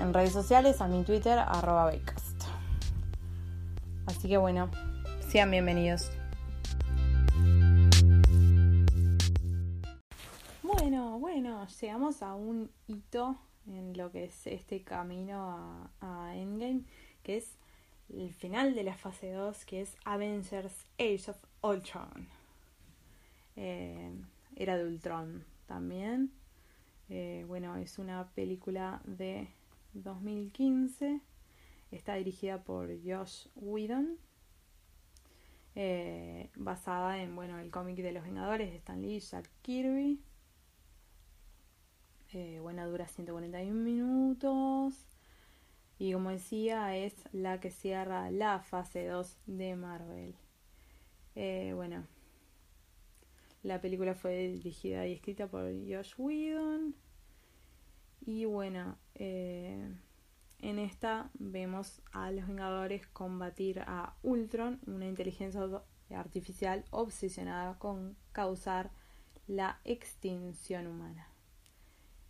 en redes sociales, a mi Twitter, arroba Así que bueno, sean bienvenidos. Bueno, bueno, llegamos a un hito en lo que es este camino a, Endgame, que es el final de la fase 2, que es Avengers Age of Ultron. Eh, era de Ultron también. Eh, bueno, es una película de 2015. Está dirigida por Josh Whedon. Eh, basada en bueno el cómic de los Vengadores de Stan Lee y Jack Kirby. Eh, bueno, dura 141 minutos. Y como decía, es la que cierra la fase 2 de Marvel. bueno, la película fue dirigida y escrita por Josh Whedon. Y bueno, eh, en esta vemos a los Vengadores combatir a Ultron, una inteligencia artificial obsesionada con causar la extinción humana.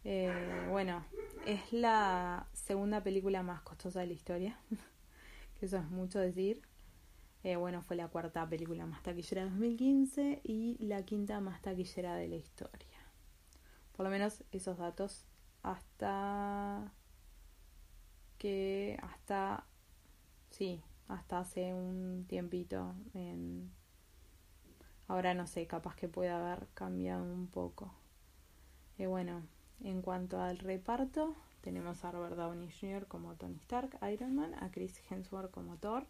Eh, bueno, es la segunda película más costosa de la historia, que eso es mucho decir. Eh, bueno, fue la cuarta película más taquillera de 2015 y la quinta más taquillera de la historia. Por lo menos esos datos hasta que hasta sí, hasta hace un tiempito ahora no sé, capaz que puede haber cambiado un poco. Y eh, bueno, en cuanto al reparto, tenemos a Robert Downey Jr. como Tony Stark, Iron Man, a Chris Hemsworth como Thor,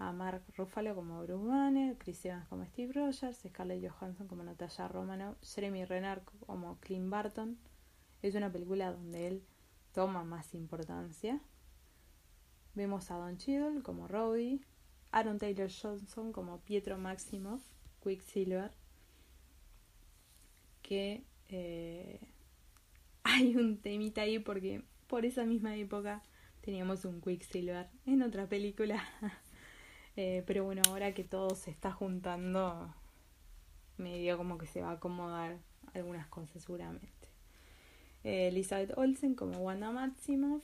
a Mark Ruffalo como Bruce Banner, Chris Evans como Steve Rogers, Scarlett Johansson como Natasha Romanoff, Jeremy Renner como Clint Barton. Es una película donde él toma más importancia. Vemos a Don Cheadle como Rowdy, Aaron Taylor Johnson como Pietro Maximoff, Quicksilver, que eh, hay un temita ahí porque por esa misma época teníamos un Quicksilver en otra película Eh, pero bueno, ahora que todo se está juntando, medio como que se va a acomodar algunas cosas seguramente. Eh, Elizabeth Olsen como Wanda Maximoff.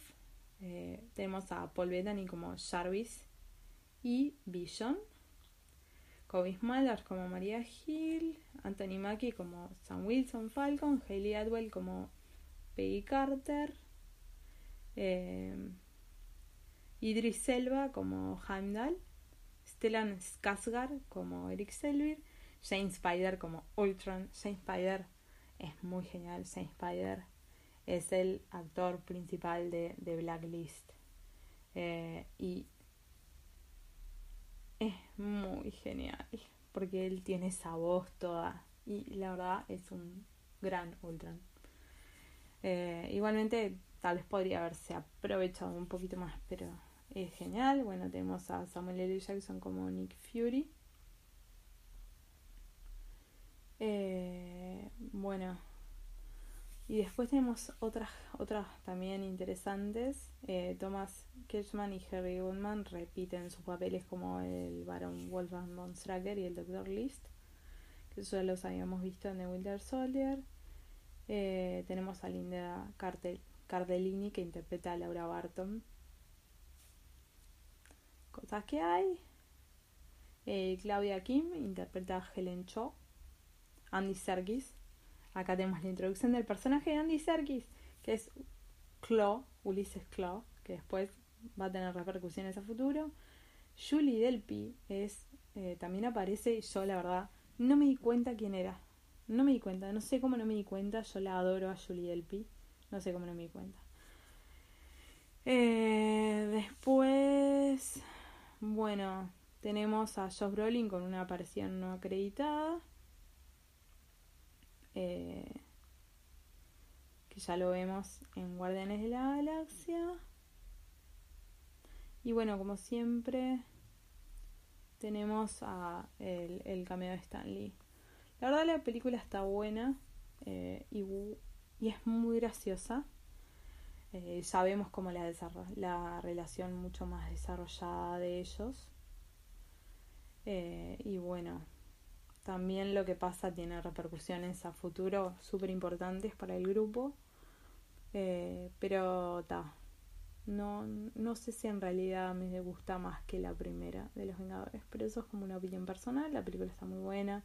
Eh, tenemos a Paul Bettany como Jarvis y Vision. Kobe Smulders como María Hill. Anthony Mackie como Sam Wilson Falcon. Hayley Atwell como Peggy Carter. Idris Selva como Heimdall. Stellan Skarsgård como Eric Selvig, Jane Spider como Ultron. Jane Spider es muy genial. Jane Spider es el actor principal de, Blacklist. Eh, y es muy genial porque él tiene esa voz toda y la verdad es un gran Ultron. Eh, igualmente tal vez podría haberse aprovechado un poquito más, pero es genial. Bueno, tenemos a Samuel L. Jackson como Nick Fury. bueno. Y después tenemos otras, otras también interesantes. Eh, Thomas Kirchman y Harry Goldman repiten sus papeles como el Baron Wolfgang von Stracker y el Dr. List, que ya los habíamos visto en The Winter Soldier. Eh, tenemos a Linda Cardellini que interpreta a Laura Barton. Cosas que hay. Eh, Claudia Kim interpreta a Helen Cho. Andy Serkis. Acá tenemos la introducción del personaje de Andy Serkis, que es Claw, Ulises Claw, que después va a tener repercusiones a futuro. Julie Delpy es, eh, también aparece, y yo la verdad no me di cuenta quién era. No me di cuenta, no sé cómo no me di cuenta, yo la adoro a Julie Delpy, no sé cómo no me di cuenta. Eh, bueno, tenemos a Josh Brolin con una aparición no acreditada. Eh, que ya lo vemos en Guardianes de la Galaxia. Y bueno, como siempre, tenemos a el, el cameo de Stan Lee. La verdad la película está buena eh, y, y, es muy graciosa. Eh, sabemos cómo la, la relación mucho más desarrollada de ellos. Eh, y bueno, también lo que pasa tiene repercusiones a futuro súper importantes para el grupo. Eh, pero ta, no, no sé si en realidad me gusta más que la primera de Los Vengadores, pero eso es como una opinión personal. La película está muy buena,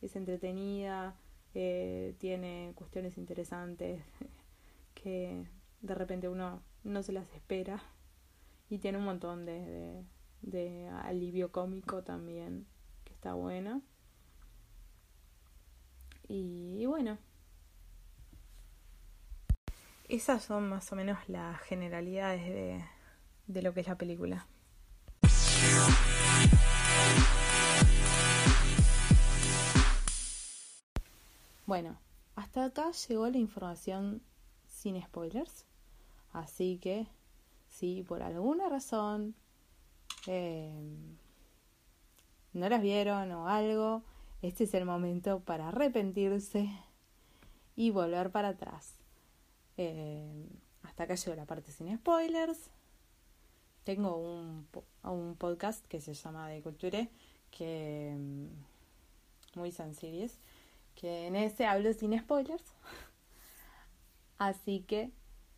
es entretenida, eh, tiene cuestiones interesantes que de repente uno no se las espera y tiene un montón de, de, de alivio cómico también que está buena. Y, y bueno, esas son más o menos las generalidades de, de lo que es la película. Bueno, hasta acá llegó la información sin spoilers. Así que, si por alguna razón eh, no las vieron o algo, este es el momento para arrepentirse y volver para atrás. Eh, hasta acá llegó la parte sin spoilers. Tengo un, un podcast que se llama De Culture, que mm, muy sencillo, que en ese hablo sin spoilers. Así que,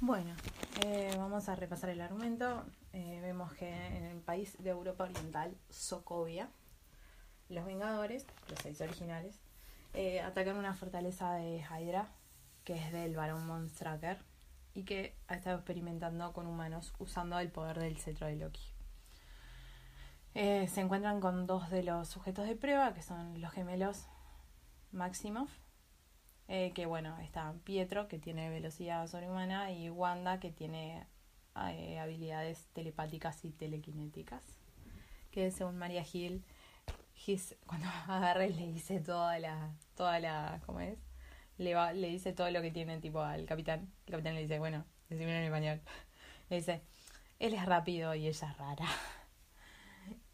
Bueno, eh, vamos a repasar el argumento. Eh, vemos que en el país de Europa Oriental, Sokovia, los Vengadores, los seis originales, eh, atacan una fortaleza de Hydra, que es del Barón Monstracker, y que ha estado experimentando con humanos usando el poder del cetro de Loki. Se encuentran con dos de los sujetos de prueba, que son los gemelos Maximoff, eh, que bueno, está Pietro, que tiene velocidad sobrehumana, y Wanda, que tiene eh, habilidades telepáticas y telequinéticas. Que según María Gil, cuando agarra y le dice toda la, toda la, ¿cómo es? Le, va, le dice todo lo que tiene tipo al capitán. El capitán le dice, bueno, decime en español. Le dice, él es rápido y ella es rara.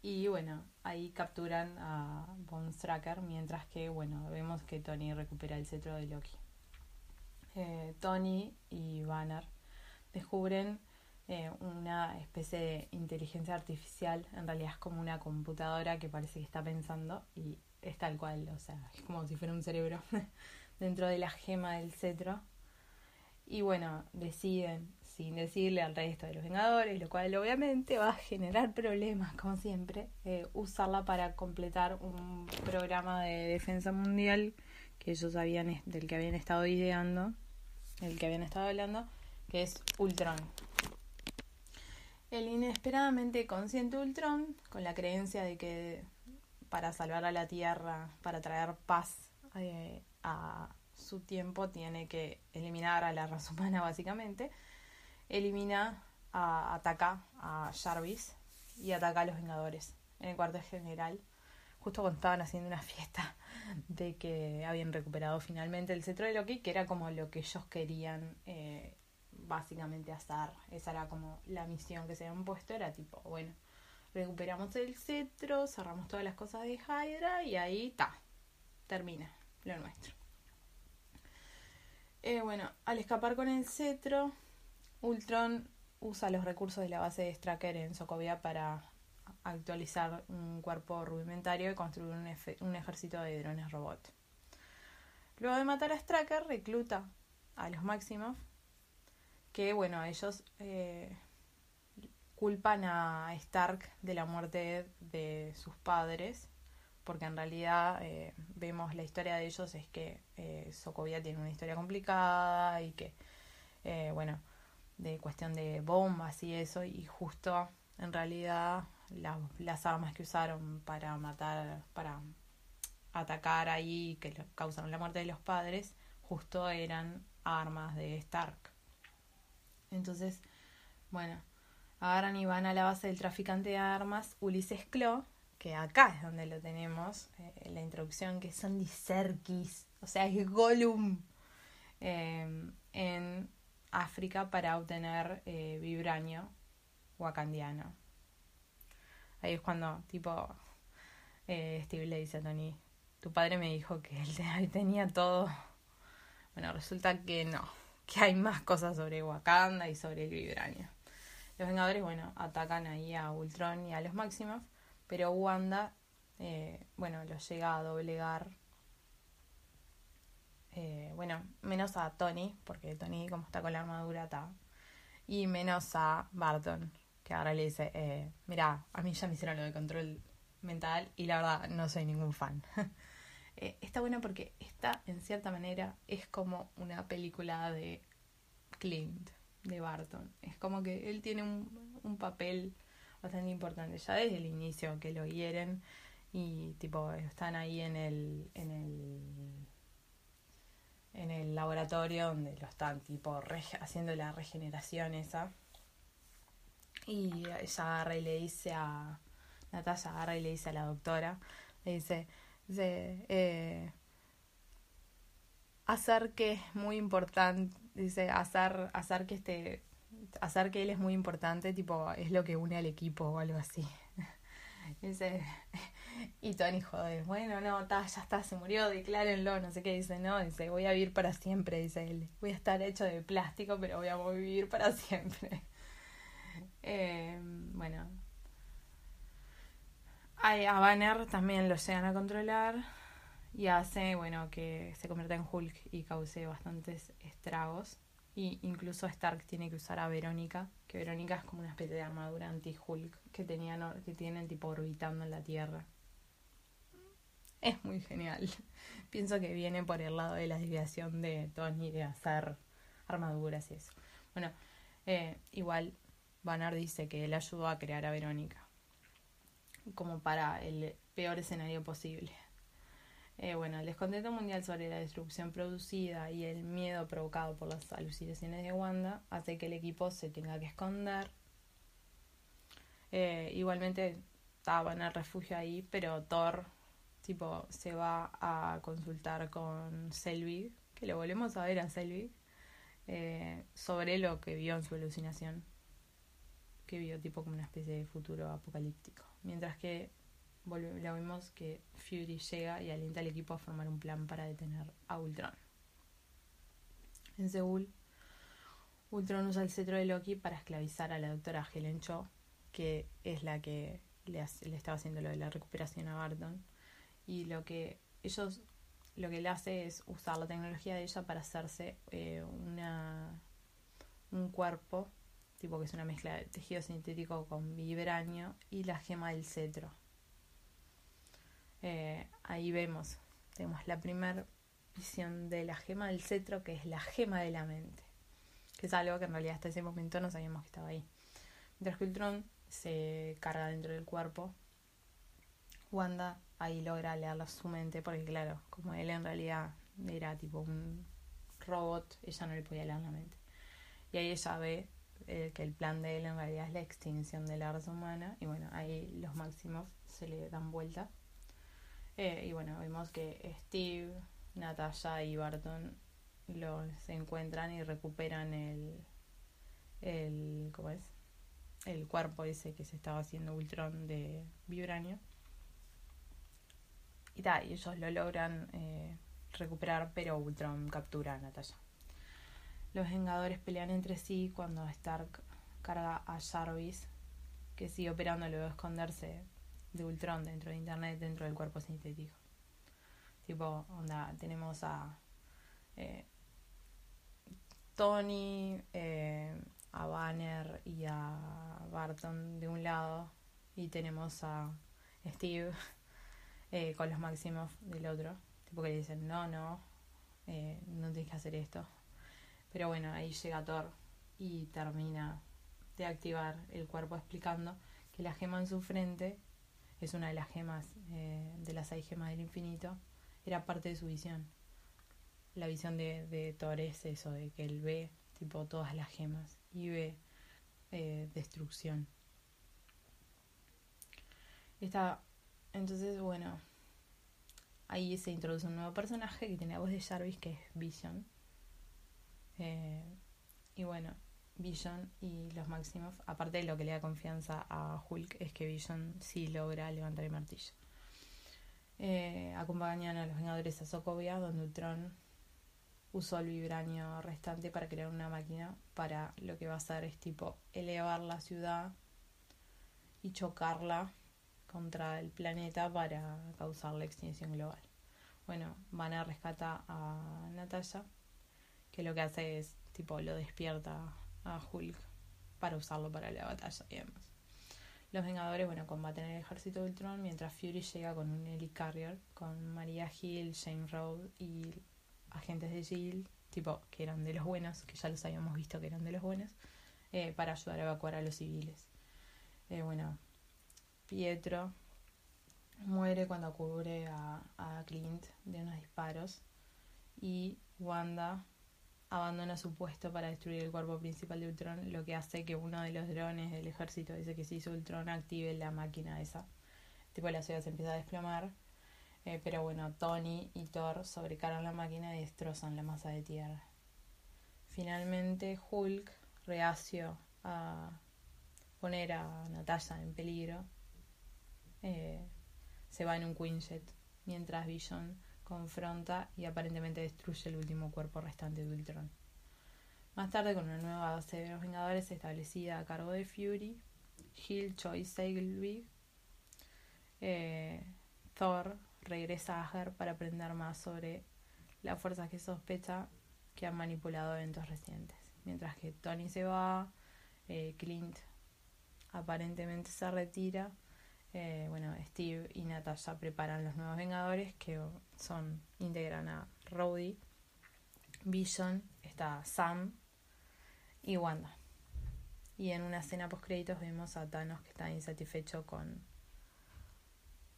Y bueno, ahí capturan a Von Stracker, mientras que, bueno, vemos que Tony recupera el cetro de Loki. Eh, Tony y Banner descubren eh, una especie de inteligencia artificial, en realidad es como una computadora que parece que está pensando y es tal cual, o sea, es como si fuera un cerebro dentro de la gema del cetro. Y bueno, deciden, sin decirle al resto de los Vengadores, lo cual obviamente va a generar problemas, como siempre, eh, usarla para completar un programa de defensa mundial que ellos habían, del que habían estado ideando, el que habían estado hablando, que es Ultron. El inesperadamente consciente Ultron, con la creencia de que para salvar a la Tierra, para traer paz eh, a su tiempo tiene que eliminar a la raza humana básicamente, elimina, a, ataca a Jarvis y ataca a los Vengadores en el cuartel general, justo cuando estaban haciendo una fiesta de que habían recuperado finalmente el cetro de Loki, que era como lo que ellos querían eh, básicamente hacer. Esa era como la misión que se habían puesto, era tipo, bueno, recuperamos el cetro, cerramos todas las cosas de Hydra y ahí está, termina lo nuestro. Eh, bueno, al escapar con el cetro, Ultron usa los recursos de la base de Stracker en Sokovia para actualizar un cuerpo rudimentario y construir un, ejército de drones robot. Luego de matar a Stracker, recluta a los Maximoff, que bueno, ellos eh, culpan a Stark de la muerte de sus padres porque en realidad eh, vemos la historia de ellos es que eh, Sokovia tiene una historia complicada y que, eh, bueno, de cuestión de bombas y eso, y justo en realidad las armas que usaron para matar, para atacar ahí, que causaron la muerte de los padres, justo eran armas de Stark. Entonces, bueno, agarran y van a la base del traficante de armas, Ulises Klo, que acá es donde lo tenemos, eh, la introducción, que es Andy Serkis, o sea, es Gollum, eh, en África para obtener eh, vibranio wakandiano. Ahí es cuando, tipo, Steve le dice a Tony, tu padre me dijo que él tenía todo. Bueno, resulta que no, que hay más cosas sobre Wakanda y sobre el vibranio. Los Vengadores, bueno, atacan ahí a Ultron y a los Maximoff pero Wanda, eh, bueno, lo llega a doblegar. Eh, bueno, menos a Tony, porque Tony, como está con la armadura, está. Y menos a Barton, que ahora le dice: eh, Mira, a mí ya me hicieron lo de control mental y la verdad no soy ningún fan. eh, está bueno porque esta, en cierta manera, es como una película de Clint, de Barton. Es como que él tiene un, un papel bastante importante ya desde el inicio que lo hieren y tipo están ahí en el en el en el laboratorio donde lo están tipo haciendo la regeneración esa y ella agarra y le dice a Natalia agarra y le dice a la doctora le dice, dice eh, hacer que es muy importante dice hacer hacer que este hacer que él es muy importante, tipo, es lo que une al equipo o algo así. Dice, y Tony jode, bueno, no, ya está, se murió, declárenlo, no sé qué, dice, no, dice, voy a vivir para siempre, dice él, voy a estar hecho de plástico, pero voy a vivir para siempre. Eh, bueno, a Banner también lo llegan a controlar y hace, bueno, que se convierta en Hulk y cause bastantes estragos. Y incluso Stark tiene que usar a Verónica, que Verónica es como una especie de armadura anti-Hulk que, tenían, que tienen tipo orbitando en la Tierra. Es muy genial. Pienso que viene por el lado de la desviación de Tony de hacer armaduras y eso. Bueno, eh, igual Banner dice que él ayudó a crear a Verónica. Como para el peor escenario posible. Eh, bueno, el descontento mundial sobre la destrucción producida y el miedo provocado por las alucinaciones de Wanda hace que el equipo se tenga que esconder. Eh, igualmente estaban el refugio ahí, pero Thor tipo se va a consultar con Selvig, que lo volvemos a ver a Selvig, eh, sobre lo que vio en su alucinación, que vio tipo como una especie de futuro apocalíptico. Mientras que lo vimos que Fury llega y alienta al equipo a formar un plan para detener a Ultron. En Seúl, Ultron usa el cetro de Loki para esclavizar a la doctora Helen Cho, que es la que le, estaba haciendo lo de la recuperación a Barton. Y lo que ellos lo que le hace es usar la tecnología de ella para hacerse eh, una un cuerpo tipo que es una mezcla de tejido sintético con vibranio y la gema del cetro eh, ahí vemos, tenemos la primera visión de la gema del cetro, que es la gema de la mente, que es algo que en realidad hasta ese momento no sabíamos que estaba ahí. Mientras que Ultron se carga dentro del cuerpo, Wanda ahí logra leer su mente, porque claro, como él en realidad era tipo un robot, ella no le podía leer la mente. Y ahí ella ve eh, que el plan de él en realidad es la extinción de la raza humana, y bueno, ahí los máximos se le dan vuelta. Eh, y bueno, vemos que Steve, Natasha y Barton los encuentran y recuperan el, el ¿cómo es? el cuerpo ese que se estaba haciendo Ultron de Vibranio. Y y ellos lo logran eh, recuperar, pero Ultron captura a Natasha. Los Vengadores pelean entre sí cuando Stark carga a Jarvis, que sigue operando luego de esconderse de Ultron dentro de Internet, dentro del cuerpo sintético. Tipo, onda, tenemos a eh, Tony, eh, a Banner y a Barton de un lado y tenemos a Steve eh, con los máximos del otro. Tipo que le dicen, no, no, eh, no tienes que hacer esto. Pero bueno, ahí llega Thor y termina de activar el cuerpo explicando que la gema en su frente es una de las gemas, eh, de las seis gemas del infinito, era parte de su visión. La visión de, Thor es eso, de que él ve tipo todas las gemas y ve eh, destrucción. Está, entonces, bueno, ahí se introduce un nuevo personaje que tiene la voz de Jarvis, que es Vision. Eh, y bueno, Vision y los Maximoff, aparte de lo que le da confianza a Hulk, es que Vision sí logra levantar el martillo. Eh, acompañan a los Vengadores a Sokovia, donde Ultron usó el vibranio restante para crear una máquina para lo que va a hacer es tipo elevar la ciudad y chocarla contra el planeta para causar la extinción global. Bueno, van a rescatar a Natasha, que lo que hace es tipo lo despierta a Hulk para usarlo para la batalla y demás. Los Vengadores, bueno, combaten el ejército de Ultron mientras Fury llega con un helicarrier con Maria Hill, Shane Road y agentes de SHIELD, tipo que eran de los buenos, que ya los habíamos visto que eran de los buenos, eh, para ayudar a evacuar a los civiles. Eh, bueno, Pietro muere cuando cubre a, a Clint de unos disparos y Wanda abandona su puesto para destruir el cuerpo principal de Ultron, lo que hace que uno de los drones del ejército, dice que se hizo Ultron, active la máquina esa. Tipo la ciudad se empieza a desplomar eh, pero bueno, Tony y Thor sobrecargan la máquina y destrozan la masa de tierra. Finalmente, Hulk, reacio a poner a Natasha en peligro, eh, se va en un Quinjet, mientras Vision confronta y aparentemente destruye el último cuerpo restante de Ultron. Más tarde, con una nueva base de los Vengadores establecida a cargo de Fury, Hill, Choi, Selvig, eh, Thor regresa a Asgard para aprender más sobre las fuerzas que sospecha que han manipulado eventos recientes. Mientras que Tony se va, eh, Clint aparentemente se retira. Eh, bueno, Steve y Natasha preparan los nuevos Vengadores que son integran a Rhodey, Vision, está Sam y Wanda. Y en una escena post créditos vemos a Thanos que está insatisfecho con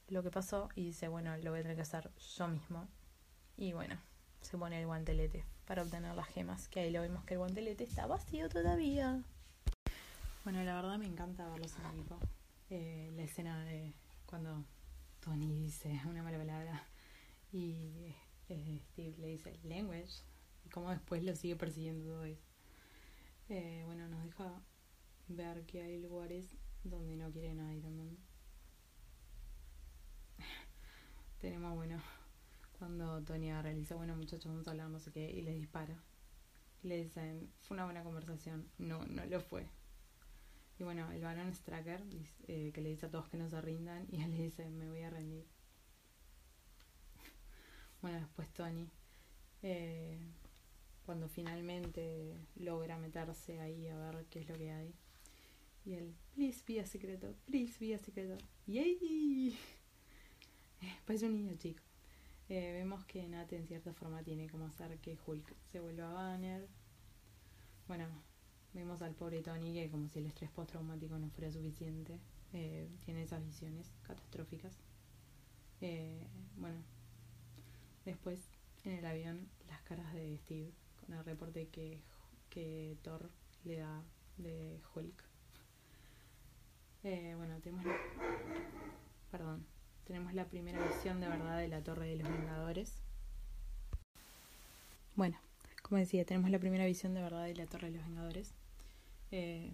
lo que pasó y dice, bueno, lo voy a tener que hacer yo mismo. Y bueno, se pone el guantelete para obtener las gemas, que ahí lo vemos que el guantelete está vacío todavía. Bueno, la verdad me encanta verlos en equipo. Eh, la escena de cuando Tony dice una mala palabra y eh, Steve le dice language y cómo después lo sigue persiguiendo todo eso. Eh, bueno, nos deja ver que hay lugares donde no quieren a Iron Man tenemos, bueno, cuando Tony realiza, bueno muchachos, vamos a hablar, no sé qué, y les dispara. le dicen, fue una buena conversación. No, no lo fue. Y bueno, el varón Stracker, eh, que le dice a todos que no se rindan, y él le dice, me voy a rendir. bueno, después Tony, eh, cuando finalmente logra meterse ahí a ver qué es lo que hay. Y él, please be a secreto, please be a secreto. ¡Yay! Pues un niño chico. Eh, vemos que Nate en cierta forma tiene como hacer que Hulk se vuelva Banner. Bueno, vemos al pobre Tony que como si el estrés postraumático no fuera suficiente, eh, tiene esas visiones catastróficas. Eh, bueno, después en el avión las caras de Steve con el reporte que, que Thor le da de Hulk. Eh, bueno, tenemos perdón, tenemos la primera visión de verdad de la Torre de los Vengadores. Bueno, como decía, tenemos la primera visión de verdad de la Torre de los Vengadores. Eh,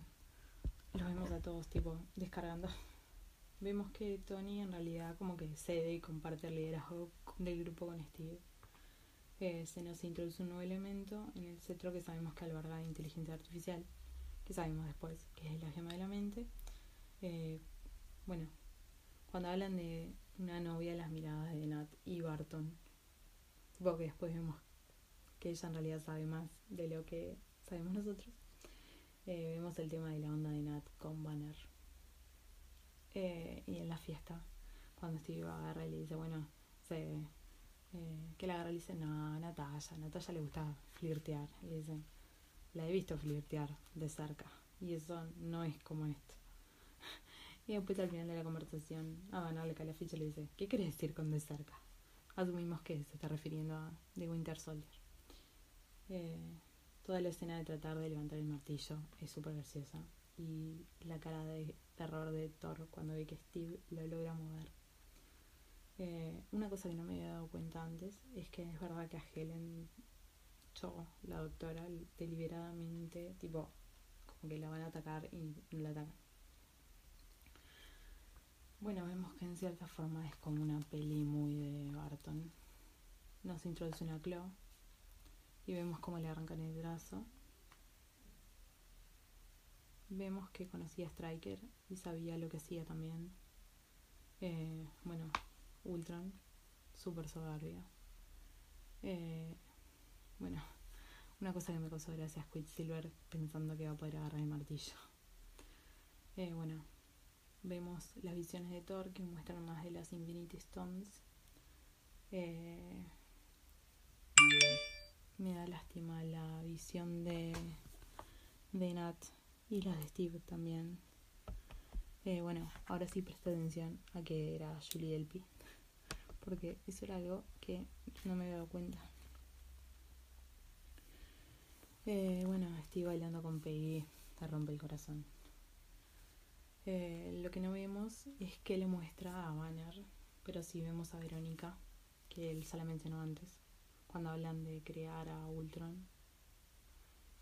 los vemos a todos tipo descargando. Vemos que Tony en realidad como que cede y comparte el liderazgo del grupo con Steve. Eh, se nos introduce un nuevo elemento en el centro que sabemos que alberga inteligencia artificial, que sabemos después que es la gema de la mente. Eh, bueno, cuando hablan de una novia, las miradas de Nat y Barton, tipo que después vemos que ella en realidad sabe más de lo que sabemos nosotros. Eh, vemos el tema de la onda de Nat con Banner. Eh, y en la fiesta, cuando Steve agarra y le dice, bueno, se, eh, que la agarra y le dice, no, Natalia, Natalia le gusta flirtear. Le dice, la he visto flirtear de cerca. Y eso no es como esto. y después al final de la conversación, a Banner le cae la ficha y le dice, ¿qué quieres decir con de cerca? Asumimos que se está refiriendo a The Winter Soldier. Toda la escena de tratar de levantar el martillo es súper graciosa. Y la cara de terror de Thor cuando ve que Steve lo logra mover. Eh, una cosa que no me había dado cuenta antes es que es verdad que a Helen Cho, la doctora, deliberadamente, tipo, como que la van a atacar y no la atacan. Bueno, vemos que en cierta forma es como una peli muy de Barton. Nos introduce una Claw y vemos cómo le arrancan el brazo. Vemos que conocía a Striker y sabía lo que hacía también. Eh, bueno, Ultron, súper soberbia. Eh, bueno, una cosa que me causó gracia es Quicksilver pensando que va a poder agarrar el martillo. Eh, bueno, vemos las visiones de Thor que muestran más de las Infinity Stones. Eh, me da lástima la visión de, de Nat y la de Steve también. Eh, bueno, ahora sí presta atención a que era Julie Delpy, porque eso era algo que no me había dado cuenta. Eh, bueno, Steve bailando con Peggy te rompe el corazón. Eh, lo que no vemos es que le muestra a Banner, pero sí vemos a Verónica, que él se la mencionó antes cuando hablan de crear a Ultron.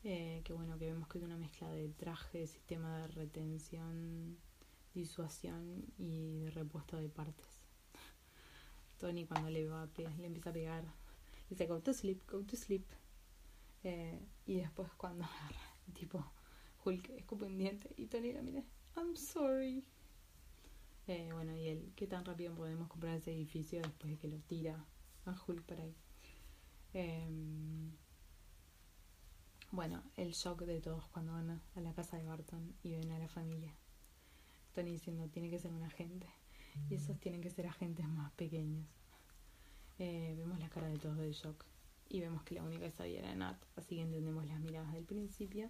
Eh, que bueno, que vemos que es una mezcla de traje, sistema de retención, disuasión y de repuesto de partes. Tony cuando le, va le empieza a pegar, dice go to sleep, go to sleep. Eh, y después cuando tipo Hulk escupe un diente y Tony la mira, I'm sorry. Eh, bueno, y él, ¿qué tan rápido podemos comprar ese edificio después de que lo tira a Hulk para ahí? Em, bueno, el shock de todos cuando van a, la casa de Barton y ven a la familia. Tony diciendo, tiene que ser un agente. Y esos tienen que ser agentes más pequeños. Eh, vemos la cara de todos de shock. Y vemos que la única que sabía era Nat. Así que entendemos las miradas del principio.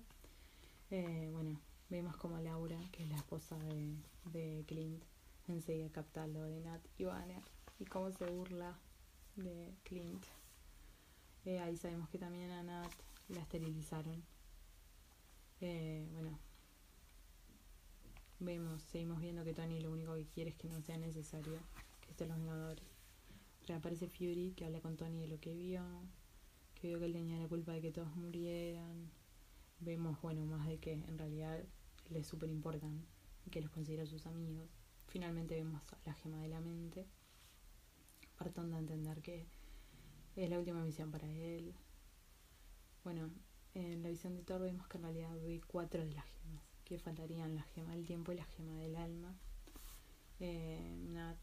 Eh, bueno, vemos como Laura, que es la esposa de, de Clint, enseguida capta lo de Nat y Banner. Y cómo se burla de Clint. Eh, ahí sabemos que también a Nat la esterilizaron. Eh, bueno, vemos, seguimos viendo que Tony lo único que quiere es que no sea necesario que estén los Vengadores. Reaparece Fury que habla con Tony de lo que vio, que vio que él tenía la culpa de que todos murieran. Vemos, bueno, más de que en realidad les super importan y que los considera sus amigos. Finalmente vemos la gema de la mente, partando a entender que es la última misión para él. Bueno, en la visión de Thor vemos que en realidad ve cuatro de las gemas. Que faltarían la gema del tiempo y la gema del alma. Eh, Nat.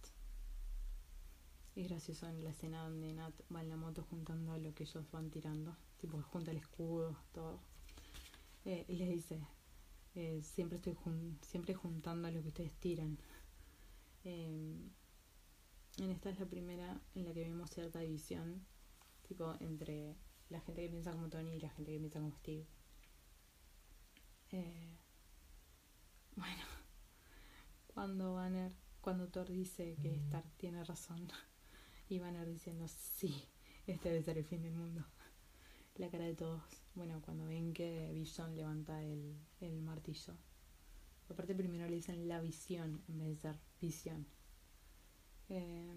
Es gracioso en la escena donde Nat va en la moto juntando lo que ellos van tirando. Tipo, junta el escudo, todo. Eh, y les dice, eh, siempre estoy siempre juntando lo que ustedes tiran. en esta es la primera en la que vemos cierta división tipo entre la gente que piensa como Tony y la gente que piensa como Steve. Eh, bueno, cuando Banner cuando Thor dice que Stark tiene razón y Banner diciendo sí, este debe ser el fin del mundo. La cara de todos, bueno, cuando ven que Vision levanta el, el martillo. Aparte primero le dicen la visión en vez de ser visión. Eh,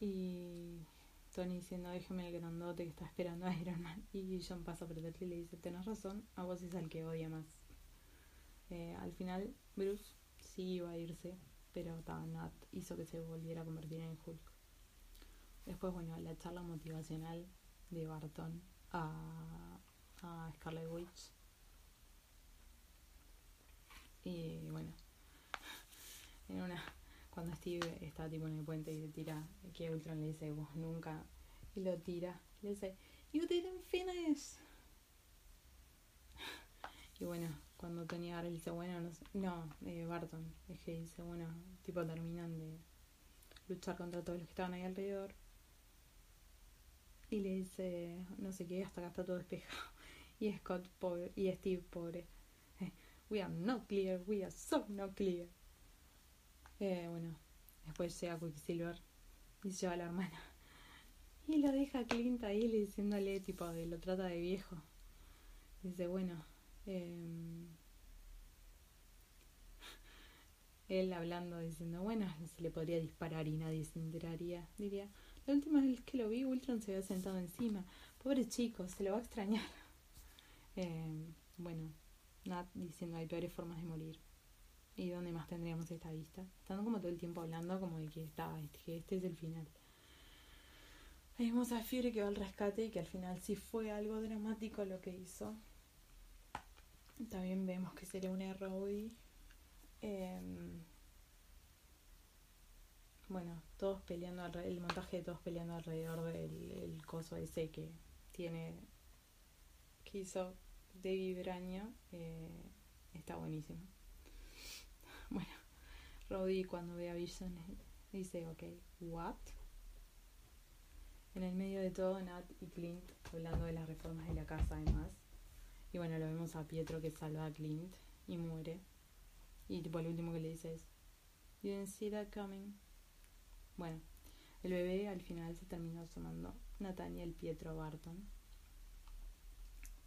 y Tony diciendo, déjeme el grandote que está esperando a Iron Man. Y John pasa por detrás y le dice, tenés razón, a vos es al que odia más. Eh, al final, Bruce sí iba a irse, pero Nat hizo que se volviera a convertir en Hulk. Después, bueno, la charla motivacional de Barton a, a Scarlet Witch. Y bueno, en una cuando Steve está tipo en el puente y le tira, que Ultron le dice, vos nunca, y lo tira, le dice, you didn't finish. Y bueno, cuando Tony agarra le dice, bueno, no, sé, no eh, Barton, es que dice, bueno, tipo terminan de luchar contra todos los que estaban ahí alrededor. Y le dice, no sé qué, hasta acá está todo despejado. Y Scott pobre, y Steve pobre. We are not clear, we are so not clear. Eh, bueno, después llega Quicksilver y se lleva a la hermana. Y lo deja Clint ahí diciéndole, tipo, de lo trata de viejo. Dice, bueno, eh, él hablando, diciendo, bueno, se le podría disparar y nadie se enteraría. Diría, la última vez que lo vi, Ultron se había sentado encima. Pobre chico, se lo va a extrañar. Eh, bueno, Nat diciendo, hay peores formas de morir. ¿Y dónde más tendríamos esta vista? Estando como todo el tiempo hablando como de que está, que este es el final. Vemos a Fury que va al rescate y que al final sí fue algo dramático lo que hizo. También vemos que sería un error em, bueno, todos peleando, el montaje de todos peleando alrededor del coso ese que tiene, que hizo David Braño, eh, está buenísimo. Bueno, Roddy cuando ve a Vision dice, ok, what? En el medio de todo, Nat y Clint hablando de las reformas de la casa además. Y bueno, lo vemos a Pietro que salva a Clint y muere. Y tipo, lo último que le dice es, You didn't see that coming. Bueno, el bebé al final se terminó sumando Nathaniel Pietro Barton.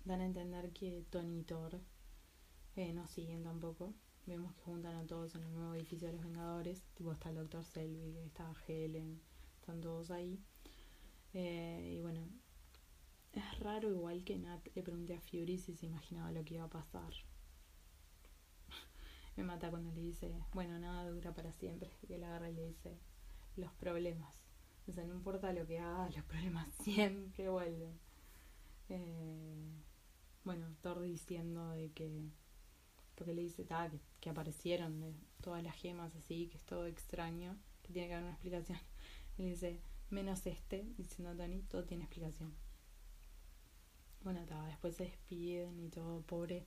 Dan a entender que Tony y Thor eh, no siguen tampoco vemos que juntan a todos en el nuevo edificio de los Vengadores. Tipo, está el Dr. Selby, está Helen, están todos ahí. Eh, y bueno, es raro igual que Nat le pregunté a Fury si se imaginaba lo que iba a pasar. Me mata cuando le dice, bueno, nada dura para siempre. Y él agarra y le dice, los problemas. O sea, no importa lo que haga, los problemas siempre vuelven. Eh, bueno, Thor diciendo de que porque le dice que, que, aparecieron de todas las gemas así, que es todo extraño, que tiene que haber una explicación. Y dice, menos este, diciendo Tony, todo tiene explicación. Bueno, después se despiden y todo, pobre.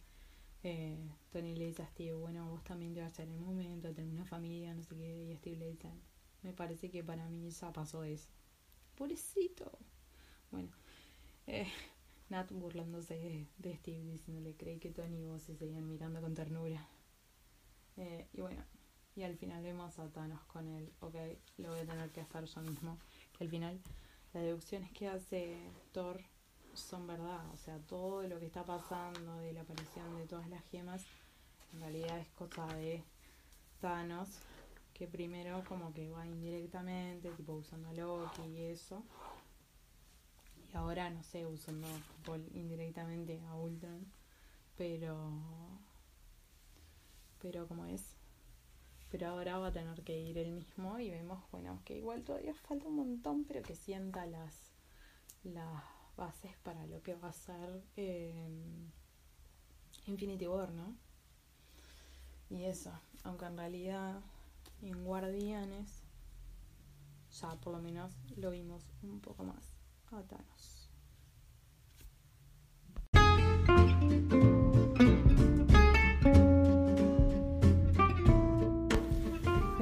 Eh, Tony le dice a Steve, bueno, vos también te vas a en el momento, tener una familia, no sé qué, y Steve le dice, me parece que para mí ya pasó eso. Pobrecito. Bueno, eh, Nat burlándose de, Steve, diciéndole, creí que Tony y vos se seguían mirando con ternura. Eh, y bueno, y al final vemos a Thanos con él, ok, lo voy a tener que hacer yo mismo. Que al final las deducciones que hace Thor son verdad, o sea, todo lo que está pasando de la aparición de todas las gemas, en realidad es cosa de Thanos, que primero como que va indirectamente, tipo usando a Loki y eso, ahora no sé, usando indirectamente a Ultron, pero pero como es pero ahora va a tener que ir él mismo y vemos bueno que igual todavía falta un montón pero que sienta las las bases para lo que va a ser eh, Infinity War no y eso aunque en realidad en Guardianes ya por lo menos lo vimos un poco más. A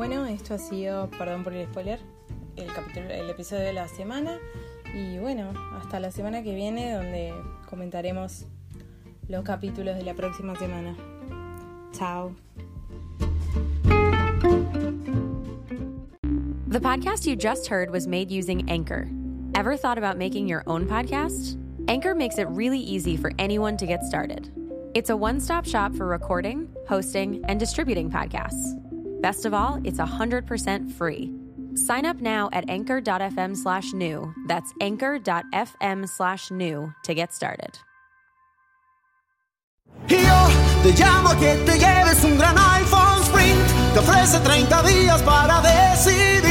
Bueno, esto ha sido, perdón por el spoiler, el, capítulo, el episodio de la semana. Y bueno, hasta la semana que viene donde comentaremos los capítulos de la próxima semana. Chao. The podcast you just heard was made using Anchor. Ever thought about making your own podcast? Anchor makes it really easy for anyone to get started. It's a one stop shop for recording, hosting, and distributing podcasts. Best of all, it's 100% free. Sign up now at anchor.fm slash new. That's anchor.fm slash new to get started. Un gran iPhone Sprint. Te ofrece 30 días para decidir.